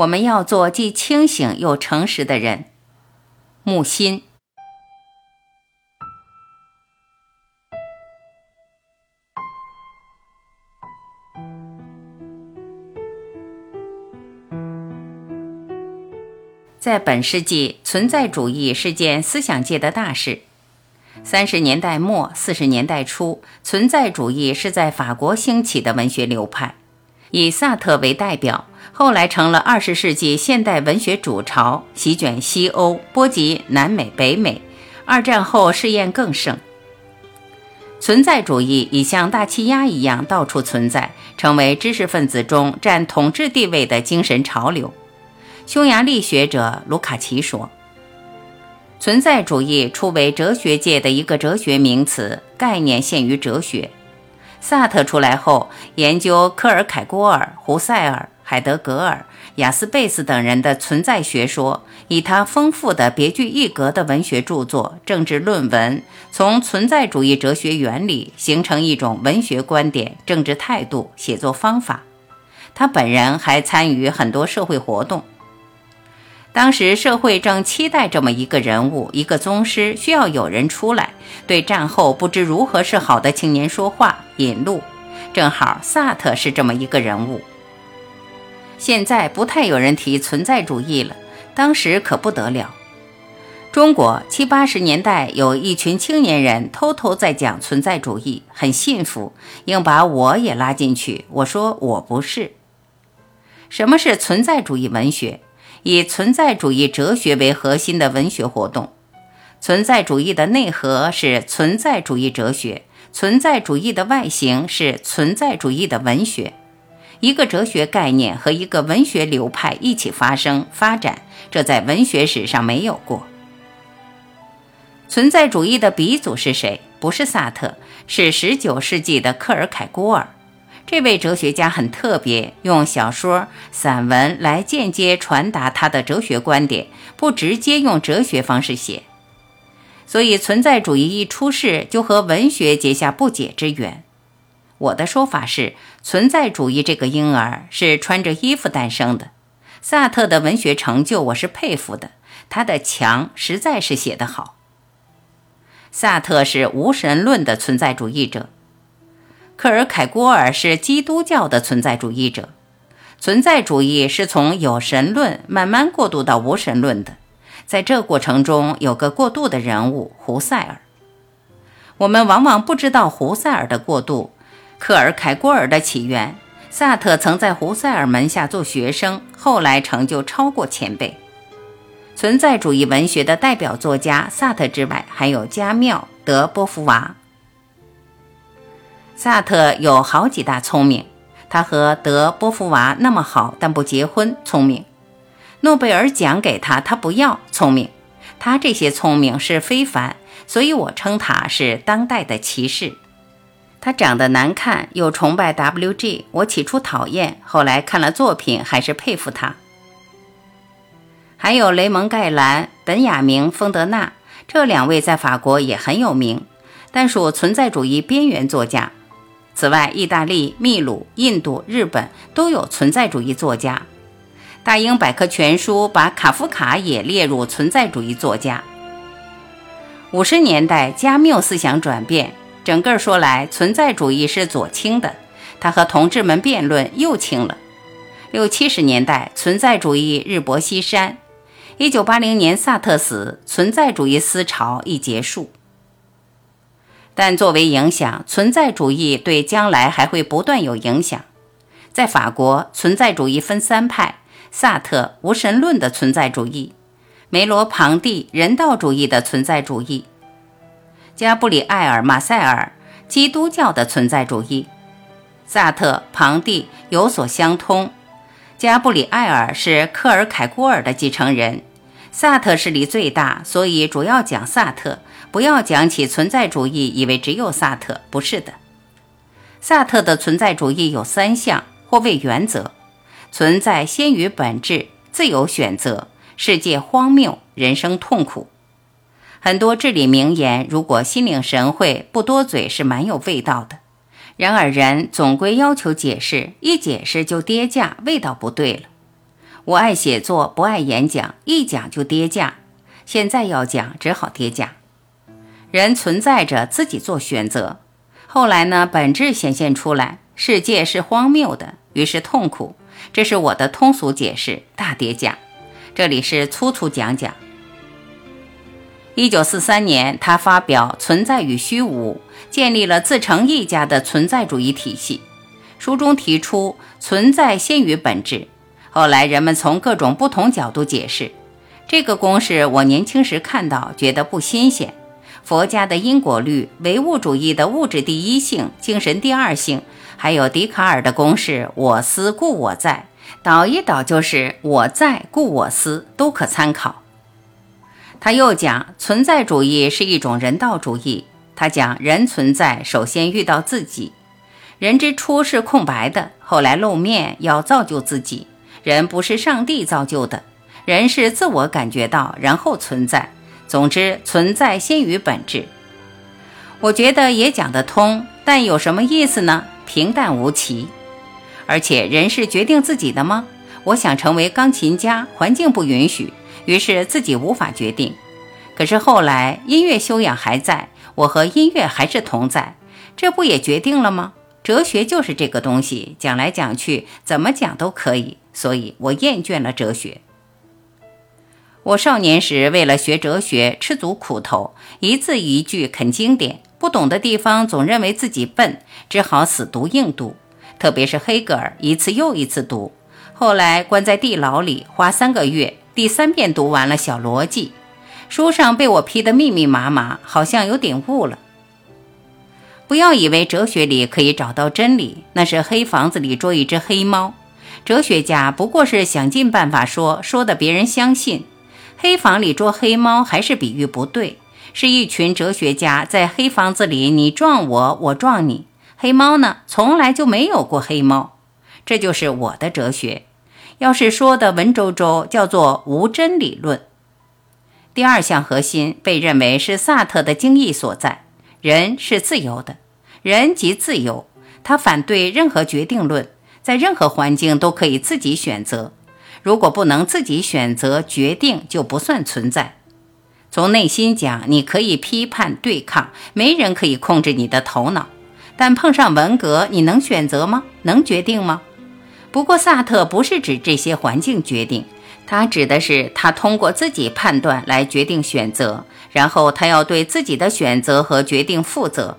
我们要做既清醒又诚实的人。木心。在本世纪，存在主义是件思想界的大事。三十年代末、四十年代初，存在主义是在法国兴起的文学流派，以萨特为代表，后来成了二十世纪现代文学主潮，席卷西欧，波及南美、北美。二战后试验更盛。存在主义已像大气压一样到处存在，成为知识分子中占统治地位的精神潮流。匈牙利学者卢卡奇说：“存在主义初为哲学界的一个哲学名词，概念限于哲学。萨特出来后，研究科尔凯郭尔、胡塞尔、海德格尔、雅斯贝斯等人的存在学说，以他丰富的、别具一格的文学著作、政治论文，从存在主义哲学原理形成一种文学观点、政治态度、写作方法。他本人还参与很多社会活动。”当时社会正期待这么一个人物，一个宗师，需要有人出来对战后不知如何是好的青年说话引路。正好萨特是这么一个人物。现在不太有人提存在主义了，当时可不得了。中国七八十年代有一群青年人偷偷在讲存在主义，很信服，硬把我也拉进去。我说我不是。什么是存在主义文学？以存在主义哲学为核心的文学活动，存在主义的内核是存在主义哲学，存在主义的外形是存在主义的文学。一个哲学概念和一个文学流派一起发生发展，这在文学史上没有过。存在主义的鼻祖是谁？不是萨特，是19世纪的克尔凯郭尔。这位哲学家很特别，用小说、散文来间接传达他的哲学观点，不直接用哲学方式写。所以，存在主义一出世就和文学结下不解之缘。我的说法是，存在主义这个婴儿是穿着衣服诞生的。萨特的文学成就，我是佩服的，他的墙实在是写得好。萨特是无神论的存在主义者。克尔凯郭尔是基督教的存在主义者，存在主义是从有神论慢慢过渡到无神论的，在这过程中有个过渡的人物胡塞尔。我们往往不知道胡塞尔的过渡，克尔凯郭尔的起源。萨特曾在胡塞尔门下做学生，后来成就超过前辈。存在主义文学的代表作家萨特之外，还有加缪、德波伏娃。萨特有好几大聪明，他和德波伏娃那么好，但不结婚，聪明。诺贝尔奖给他，他不要，聪明。他这些聪明是非凡，所以我称他是当代的骑士。他长得难看，又崇拜 W.G，我起初讨厌，后来看了作品还是佩服他。还有雷蒙盖兰、本雅明·丰德纳这两位在法国也很有名，但属存在主义边缘作家。此外，意大利、秘鲁、印度、日本都有存在主义作家。大英百科全书把卡夫卡也列入存在主义作家。五十年代，加缪思想转变，整个说来，存在主义是左倾的。他和同志们辩论，右倾了。六七十年代，存在主义日薄西山。一九八零年，萨特死，存在主义思潮一结束。但作为影响，存在主义对将来还会不断有影响。在法国，存在主义分三派：萨特无神论的存在主义，梅罗庞蒂人道主义的存在主义，加布里埃尔马塞尔基督教的存在主义。萨特、庞蒂有所相通，加布里埃尔是克尔凯郭尔的继承人，萨特势力最大，所以主要讲萨特。不要讲起存在主义，以为只有萨特，不是的。萨特的存在主义有三项或谓原则：存在先于本质，自由选择，世界荒谬，人生痛苦。很多至理名言，如果心领神会，不多嘴是蛮有味道的。然而人总归要求解释，一解释就跌价，味道不对了。我爱写作，不爱演讲，一讲就跌价。现在要讲，只好跌价。人存在着，自己做选择。后来呢，本质显现出来，世界是荒谬的，于是痛苦。这是我的通俗解释，大跌价。这里是粗粗讲讲。一九四三年，他发表《存在与虚无》，建立了自成一家的存在主义体系。书中提出，存在先于本质。后来人们从各种不同角度解释这个公式。我年轻时看到，觉得不新鲜。佛家的因果律、唯物主义的物质第一性、精神第二性，还有笛卡尔的公式“我思故我在”，倒一倒就是“我在故我思”，都可参考。他又讲，存在主义是一种人道主义。他讲，人存在首先遇到自己，人之初是空白的，后来露面要造就自己。人不是上帝造就的，人是自我感觉到，然后存在。总之，存在先于本质。我觉得也讲得通，但有什么意思呢？平淡无奇。而且，人是决定自己的吗？我想成为钢琴家，环境不允许。于是自己无法决定，可是后来音乐修养还在，我和音乐还是同在，这不也决定了吗？哲学就是这个东西，讲来讲去怎么讲都可以，所以我厌倦了哲学。我少年时为了学哲学吃足苦头，一字一句啃经典，不懂的地方总认为自己笨，只好死读硬读，特别是黑格尔，一次又一次读，后来关在地牢里，花三个月。第三遍读完了《小逻辑》，书上被我批得密密麻麻，好像有点悟了。不要以为哲学里可以找到真理，那是黑房子里捉一只黑猫。哲学家不过是想尽办法说，说的别人相信。黑房里捉黑猫还是比喻不对，是一群哲学家在黑房子里，你撞我，我撞你。黑猫呢，从来就没有过黑猫。这就是我的哲学。要是说的文绉绉，叫做无真理论。第二项核心被认为是萨特的精义所在：人是自由的，人即自由。他反对任何决定论，在任何环境都可以自己选择。如果不能自己选择决定，就不算存在。从内心讲，你可以批判对抗，没人可以控制你的头脑。但碰上文革，你能选择吗？能决定吗？不过，萨特不是指这些环境决定，他指的是他通过自己判断来决定选择，然后他要对自己的选择和决定负责。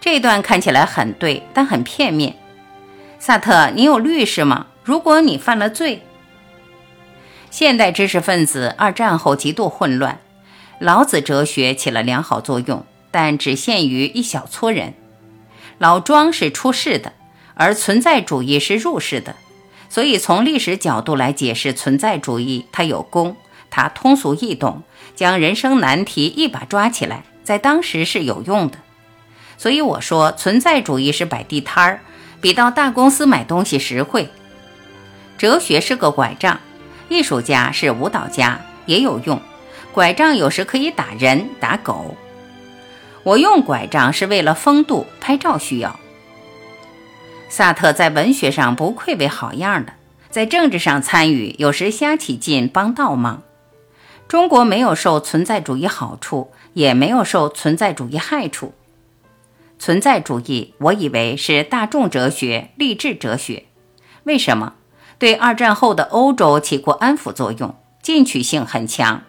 这段看起来很对，但很片面。萨特，你有律师吗？如果你犯了罪，现代知识分子二战后极度混乱，老子哲学起了良好作用，但只限于一小撮人。老庄是出世的。而存在主义是入世的，所以从历史角度来解释存在主义，它有功，它通俗易懂，将人生难题一把抓起来，在当时是有用的。所以我说，存在主义是摆地摊儿，比到大公司买东西实惠。哲学是个拐杖，艺术家是舞蹈家，也有用。拐杖有时可以打人、打狗。我用拐杖是为了风度，拍照需要。萨特在文学上不愧为好样的，在政治上参与，有时瞎起劲帮倒忙。中国没有受存在主义好处，也没有受存在主义害处。存在主义，我以为是大众哲学、励志哲学。为什么？对二战后的欧洲起过安抚作用，进取性很强。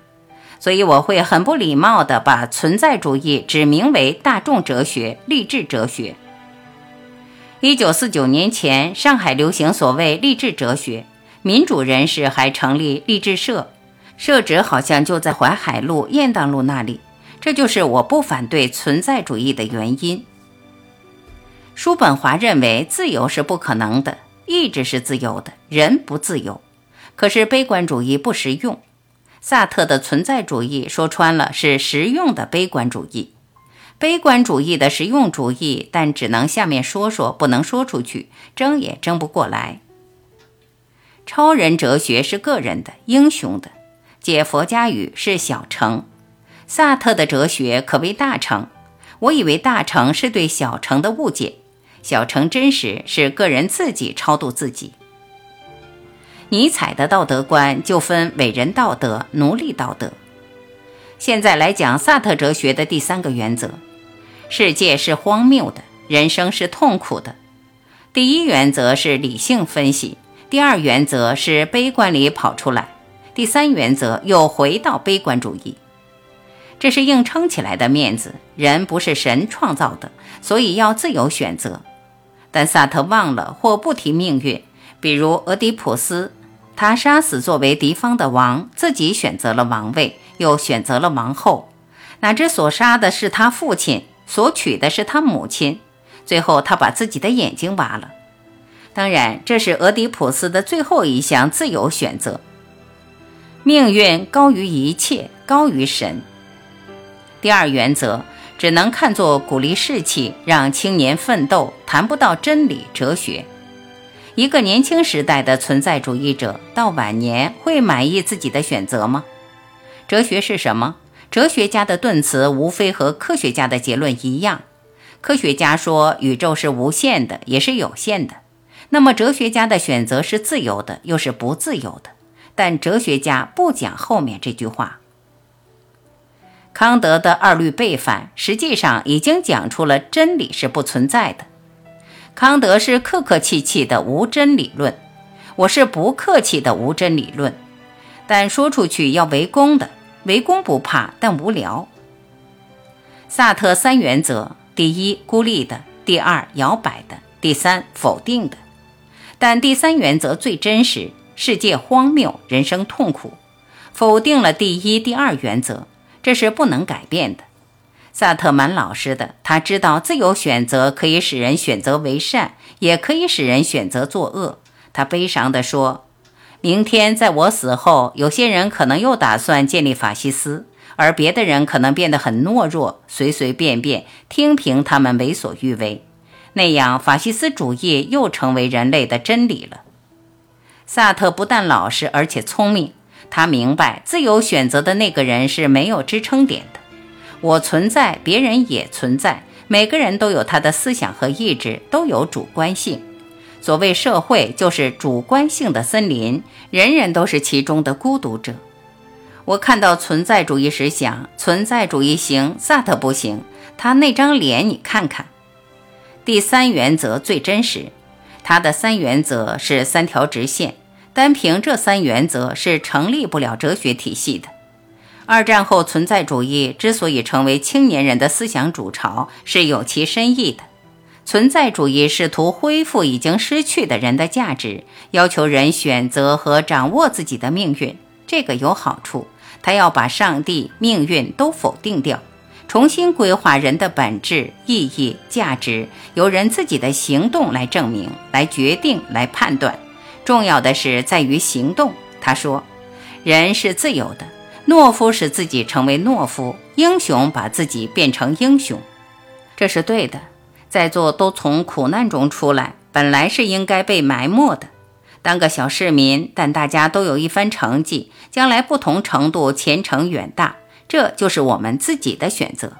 所以我会很不礼貌地把存在主义指名为大众哲学、励志哲学。一九四九年前，上海流行所谓励志哲学，民主人士还成立励志社，社址好像就在淮海路、雁荡路那里。这就是我不反对存在主义的原因。叔本华认为自由是不可能的，意志是自由的，人不自由。可是悲观主义不实用，萨特的存在主义说穿了是实用的悲观主义。悲观主义的实用主义，但只能下面说说，不能说出去，争也争不过来。超人哲学是个人的、英雄的，解佛家语是小成。萨特的哲学可谓大成。我以为大成是对小成的误解，小成真实是个人自己超度自己。尼采的道德观就分伟人道德、奴隶道德。现在来讲萨特哲学的第三个原则：世界是荒谬的，人生是痛苦的。第一原则是理性分析，第二原则是悲观里跑出来，第三原则又回到悲观主义。这是硬撑起来的面子。人不是神创造的，所以要自由选择。但萨特忘了或不提命运，比如俄狄浦斯，他杀死作为敌方的王，自己选择了王位，又选择了王后。哪知所杀的是他父亲，所娶的是他母亲。最后，他把自己的眼睛挖了。当然，这是俄狄浦斯的最后一项自由选择。命运高于一切，高于神。第二原则只能看作鼓励士气，让青年奋斗，谈不到真理哲学。一个年轻时代的存在主义者，到晚年会满意自己的选择吗？哲学是什么？哲学家的顿词无非和科学家的结论一样。科学家说宇宙是无限的，也是有限的。那么哲学家的选择是自由的，又是不自由的。但哲学家不讲后面这句话。康德的二律背反实际上已经讲出了真理是不存在的。康德是客客气气的无真理论，我是不客气的无真理论。但说出去要围攻的，围攻不怕，但无聊。萨特三原则。第一，孤立的；第二，摇摆的；第三，否定的。但第三原则最真实：世界荒谬，人生痛苦。否定了第一、第二原则，这是不能改变的。萨特蛮老实的，他知道自由选择可以使人选择为善，也可以使人选择作恶。他悲伤地说：“明天在我死后，有些人可能又打算建立法西斯。”而别的人可能变得很懦弱，随随便便听凭他们为所欲为，那样法西斯主义又成为人类的真理了。萨特不但老实，而且聪明。他明白自由选择的那个人是没有支撑点的。我存在，别人也存在，每个人都有他的思想和意志，都有主观性。所谓社会，就是主观性的森林，人人都是其中的孤独者。我看到存在主义时想，存在主义行，萨特不行。他那张脸，你看看。第三原则最真实，他的三原则是三条直线，单凭这三原则是成立不了哲学体系的。二战后，存在主义之所以成为青年人的思想主潮，是有其深意的。存在主义试图恢复已经失去的人的价值，要求人选择和掌握自己的命运。这个有好处，他要把上帝、命运都否定掉，重新规划人的本质、意义、价值，由人自己的行动来证明、来决定、来判断。重要的是在于行动。他说：“人是自由的，懦夫使自己成为懦夫，英雄把自己变成英雄，这是对的。在座都从苦难中出来，本来是应该被埋没的。”当个小市民，但大家都有一番成绩，将来不同程度前程远大，这就是我们自己的选择。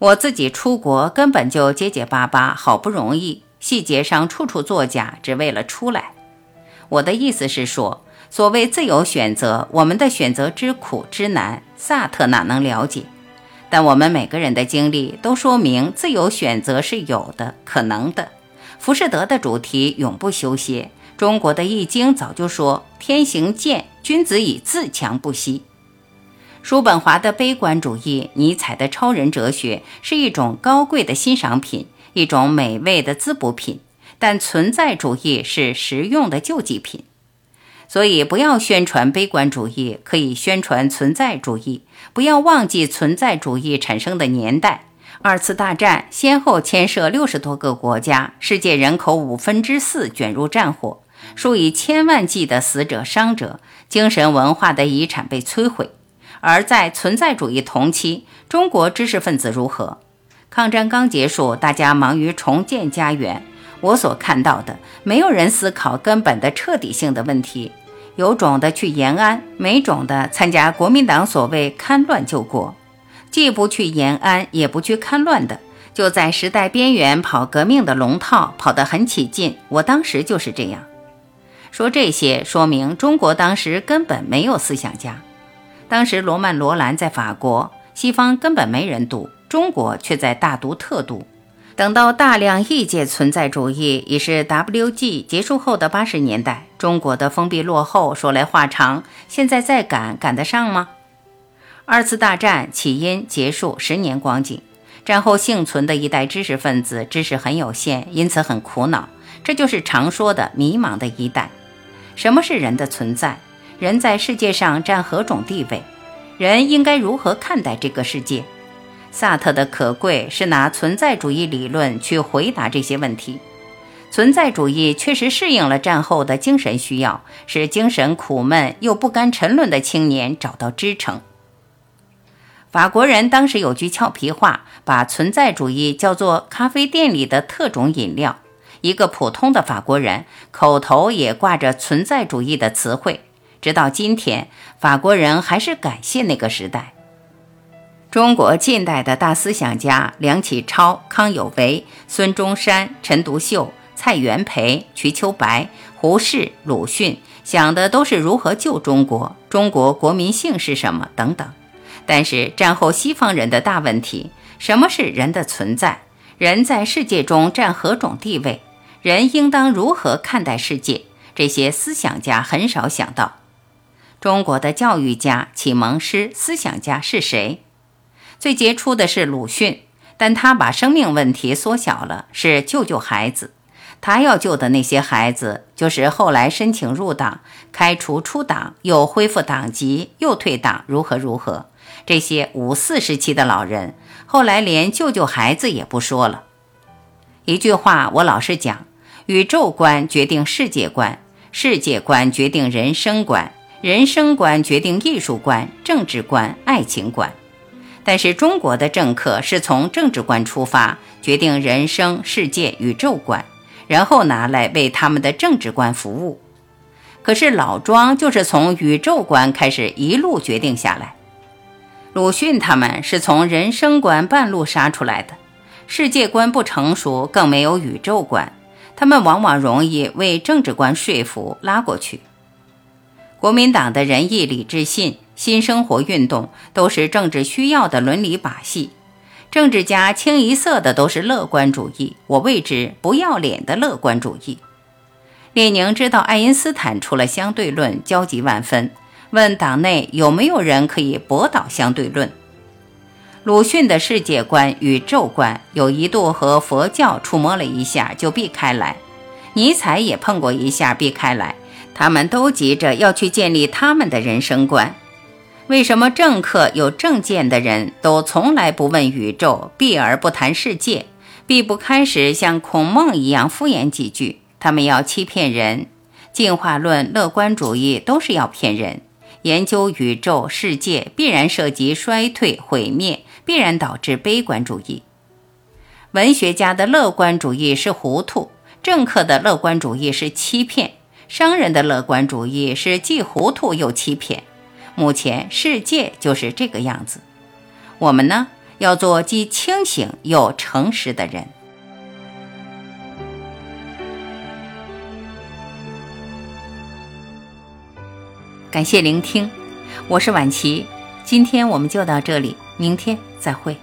我自己出国根本就结结巴巴，好不容易，细节上处处作假，只为了出来。我的意思是说，所谓自由选择，我们的选择之苦之难，萨特哪能了解？但我们每个人的经历都说明，自由选择是有的，可能的。浮士德的主题永不休歇。中国的《易经》早就说：“天行健，君子以自强不息。”叔本华的悲观主义，尼采的超人哲学，是一种高贵的欣赏品，一种美味的滋补品；但存在主义是实用的救济品。所以，不要宣传悲观主义，可以宣传存在主义。不要忘记存在主义产生的年代：二次大战先后牵涉六十多个国家，世界人口五分之四卷入战火。数以千万计的死者、伤者，精神文化的遗产被摧毁。而在存在主义同期，中国知识分子如何？抗战刚结束，大家忙于重建家园。我所看到的，没有人思考根本的、彻底性的问题。有种的去延安，没种的参加国民党所谓戡乱救国。既不去延安，也不去戡乱的，就在时代边缘跑革命的龙套，跑得很起劲。我当时就是这样。说这些，说明中国当时根本没有思想家。当时罗曼·罗兰在法国，西方根本没人读，中国却在大读特读。等到大量异界存在主义已是 WG 结束后的八十年代，中国的封闭落后，说来话长，现在再赶赶得上吗？二次大战起因结束十年光景，战后幸存的一代知识分子知识很有限，因此很苦恼，这就是常说的迷茫的一代。什么是人的存在？人在世界上占何种地位？人应该如何看待这个世界？萨特的可贵是拿存在主义理论去回答这些问题。存在主义确实适应了战后的精神需要，使精神苦闷又不甘沉沦的青年找到支撑。法国人当时有句俏皮话，把存在主义叫做“咖啡店里的特种饮料”。一个普通的法国人口头也挂着存在主义的词汇，直到今天，法国人还是感谢那个时代。中国近代的大思想家梁启超、康有为、孙中山、陈独秀、蔡元培、瞿秋白、胡适、鲁迅，想的都是如何救中国，中国国民性是什么等等。但是战后西方人的大问题，什么是人的存在？人在世界中占何种地位？人应当如何看待世界？这些思想家很少想到。中国的教育家、启蒙师、思想家是谁？最杰出的是鲁迅，但他把生命问题缩小了，是救救孩子。他要救的那些孩子，就是后来申请入党、开除出党、又恢复党籍、又退党，如何如何？这些五四时期的老人，后来连救救孩子也不说了。一句话，我老是讲。宇宙观决定世界观，世界观决定人生观，人生观决定艺术观、政治观、爱情观。但是中国的政客是从政治观出发，决定人生、世界、宇宙观，然后拿来为他们的政治观服务。可是老庄就是从宇宙观开始一路决定下来，鲁迅他们是从人生观半路杀出来的，世界观不成熟，更没有宇宙观。他们往往容易为政治观说服拉过去。国民党的仁义礼智信、新生活运动都是政治需要的伦理把戏，政治家清一色的都是乐观主义，我谓之不要脸的乐观主义。列宁知道爱因斯坦出了相对论，焦急万分，问党内有没有人可以驳倒相对论。鲁迅的世界观、与宙观有一度和佛教触摸了一下就避开来，尼采也碰过一下避开来，他们都急着要去建立他们的人生观。为什么政客有政见的人都从来不问宇宙，避而不谈世界，避不开时像孔孟一样敷衍几句？他们要欺骗人，进化论、乐观主义都是要骗人。研究宇宙世界必然涉及衰退毁灭。必然导致悲观主义。文学家的乐观主义是糊涂，政客的乐观主义是欺骗，商人的乐观主义是既糊涂又欺骗。目前世界就是这个样子。我们呢，要做既清醒又诚实的人。感谢聆听，我是晚琪，今天我们就到这里。明天再会。